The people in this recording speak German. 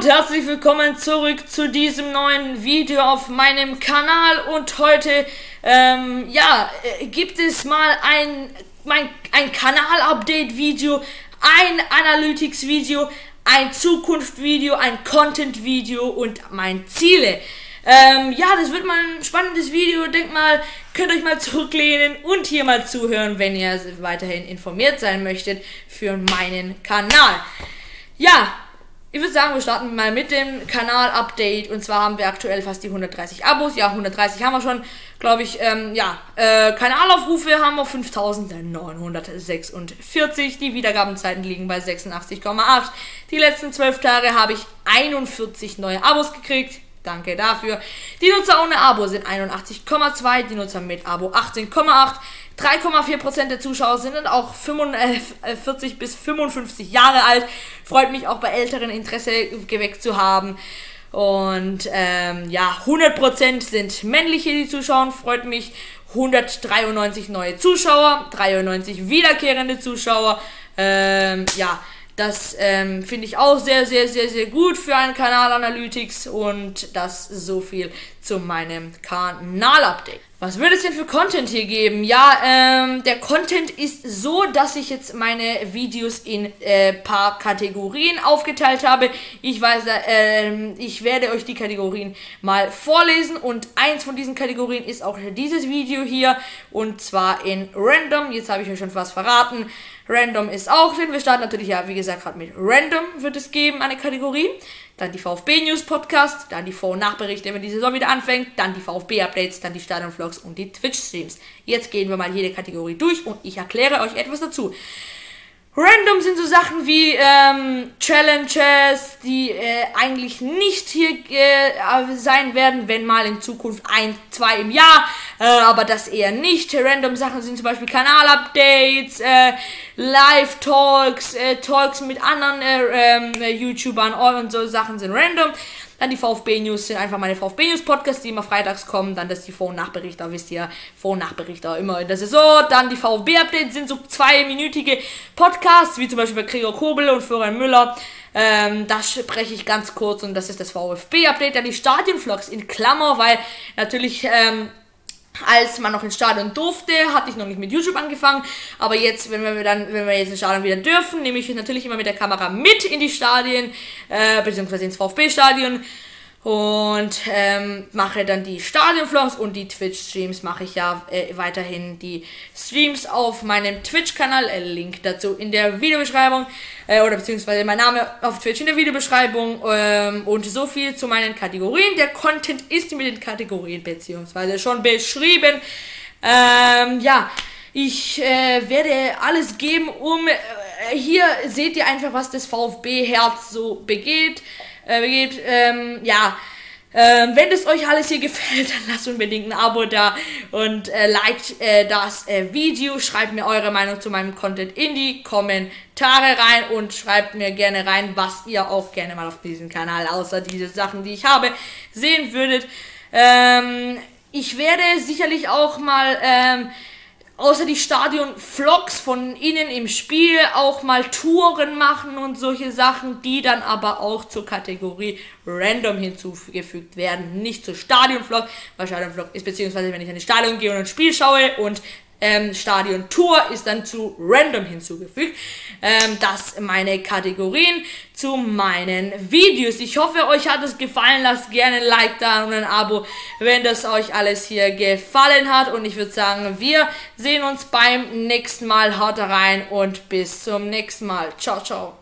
und herzlich willkommen zurück zu diesem neuen Video auf meinem Kanal und heute, ähm, ja, äh, gibt es mal ein, mein, ein Kanal-Update-Video, ein Analytics-Video, ein Zukunft-Video, ein Content-Video und mein Ziele. Ähm, ja, das wird mal ein spannendes Video. Denkt mal, könnt euch mal zurücklehnen und hier mal zuhören, wenn ihr weiterhin informiert sein möchtet für meinen Kanal. Ja, ich würde sagen, wir starten mal mit dem Kanal-Update. Und zwar haben wir aktuell fast die 130 Abos. Ja, 130 haben wir schon, glaube ich. Ähm, ja, äh, Kanalaufrufe haben wir 5946. Die Wiedergabenzeiten liegen bei 86,8. Die letzten 12 Tage habe ich 41 neue Abos gekriegt. Danke dafür. Die Nutzer ohne Abo sind 81,2, die Nutzer mit Abo 18,8. 3,4% der Zuschauer sind dann auch 45 bis 55 Jahre alt. Freut mich auch bei Älteren Interesse geweckt zu haben. Und ähm, ja, 100% sind männliche, die zuschauen. Freut mich. 193 neue Zuschauer, 93 wiederkehrende Zuschauer. Ähm, ja, das ähm, finde ich auch sehr, sehr, sehr, sehr gut für einen Kanal Analytics und das so viel zu meinem Kanal-Update. Was würde es denn für Content hier geben? Ja, ähm, der Content ist so, dass ich jetzt meine Videos in äh, paar Kategorien aufgeteilt habe. Ich weiß, äh, ich werde euch die Kategorien mal vorlesen und eins von diesen Kategorien ist auch dieses Video hier und zwar in Random. Jetzt habe ich euch schon fast verraten. Random ist auch drin. Wir starten natürlich ja, wie gesagt, gerade mit Random wird es geben, eine Kategorie dann die VfB News Podcast, dann die Vor- und Nachberichte, wenn die Saison wieder anfängt, dann die VfB Updates, dann die Stadion Vlogs und die Twitch Streams. Jetzt gehen wir mal jede Kategorie durch und ich erkläre euch etwas dazu. Random sind so Sachen wie ähm, Challenges, die äh, eigentlich nicht hier äh, sein werden, wenn mal in Zukunft ein, zwei im Jahr, äh, aber das eher nicht. Random Sachen sind zum Beispiel Kanalupdates, äh, Live-Talks, äh, Talks mit anderen äh, ähm, YouTubern und so Sachen sind random. Dann die VfB-News sind einfach meine VfB-News-Podcasts, die immer freitags kommen. Dann das die Vor- und Nachberichte, wisst ihr, Vor- und Nachberichte immer in der Saison. Dann die VfB-Updates sind so zweiminütige Podcasts, wie zum Beispiel bei Gregor Kobel und Florian Müller. Ähm, das spreche ich ganz kurz und das ist das VfB-Update. Dann die Stadionvlogs in Klammer, weil natürlich ähm, als man noch ins Stadion durfte, hatte ich noch nicht mit YouTube angefangen. Aber jetzt, wenn wir dann, wenn wir jetzt ins Stadion wieder dürfen, nehme ich natürlich immer mit der Kamera mit in die Stadien, äh, beziehungsweise ins VfB-Stadion und ähm, mache dann die Stadionvlogs und die Twitch-Streams mache ich ja äh, weiterhin die Streams auf meinem Twitch-Kanal. Äh, Link dazu in der Videobeschreibung äh, oder beziehungsweise mein Name auf Twitch in der Videobeschreibung ähm, und so viel zu meinen Kategorien. Der Content ist mit den Kategorien beziehungsweise schon beschrieben. Ähm, ja, ich äh, werde alles geben, um äh, hier seht ihr einfach, was das VfB-Herz so begeht äh. Ähm, ja, ähm, wenn es euch alles hier gefällt, dann lasst unbedingt ein Abo da und äh, liked äh, das äh, Video. Schreibt mir eure Meinung zu meinem Content in die Kommentare rein und schreibt mir gerne rein, was ihr auch gerne mal auf diesem Kanal, außer diese Sachen, die ich habe, sehen würdet. Ähm, ich werde sicherlich auch mal ähm, außer die Stadion-Vlogs von innen im Spiel auch mal Touren machen und solche Sachen, die dann aber auch zur Kategorie Random hinzugefügt werden. Nicht zur Stadion-Vlog, weil Stadion-Vlog ist beziehungsweise wenn ich in das Stadion gehe und ein Spiel schaue und ähm, Stadion Tour ist dann zu Random hinzugefügt. Ähm, das meine Kategorien zu meinen Videos. Ich hoffe, euch hat es gefallen. Lasst gerne ein Like da und ein Abo, wenn das euch alles hier gefallen hat. Und ich würde sagen, wir sehen uns beim nächsten Mal. Haut rein und bis zum nächsten Mal. Ciao, ciao.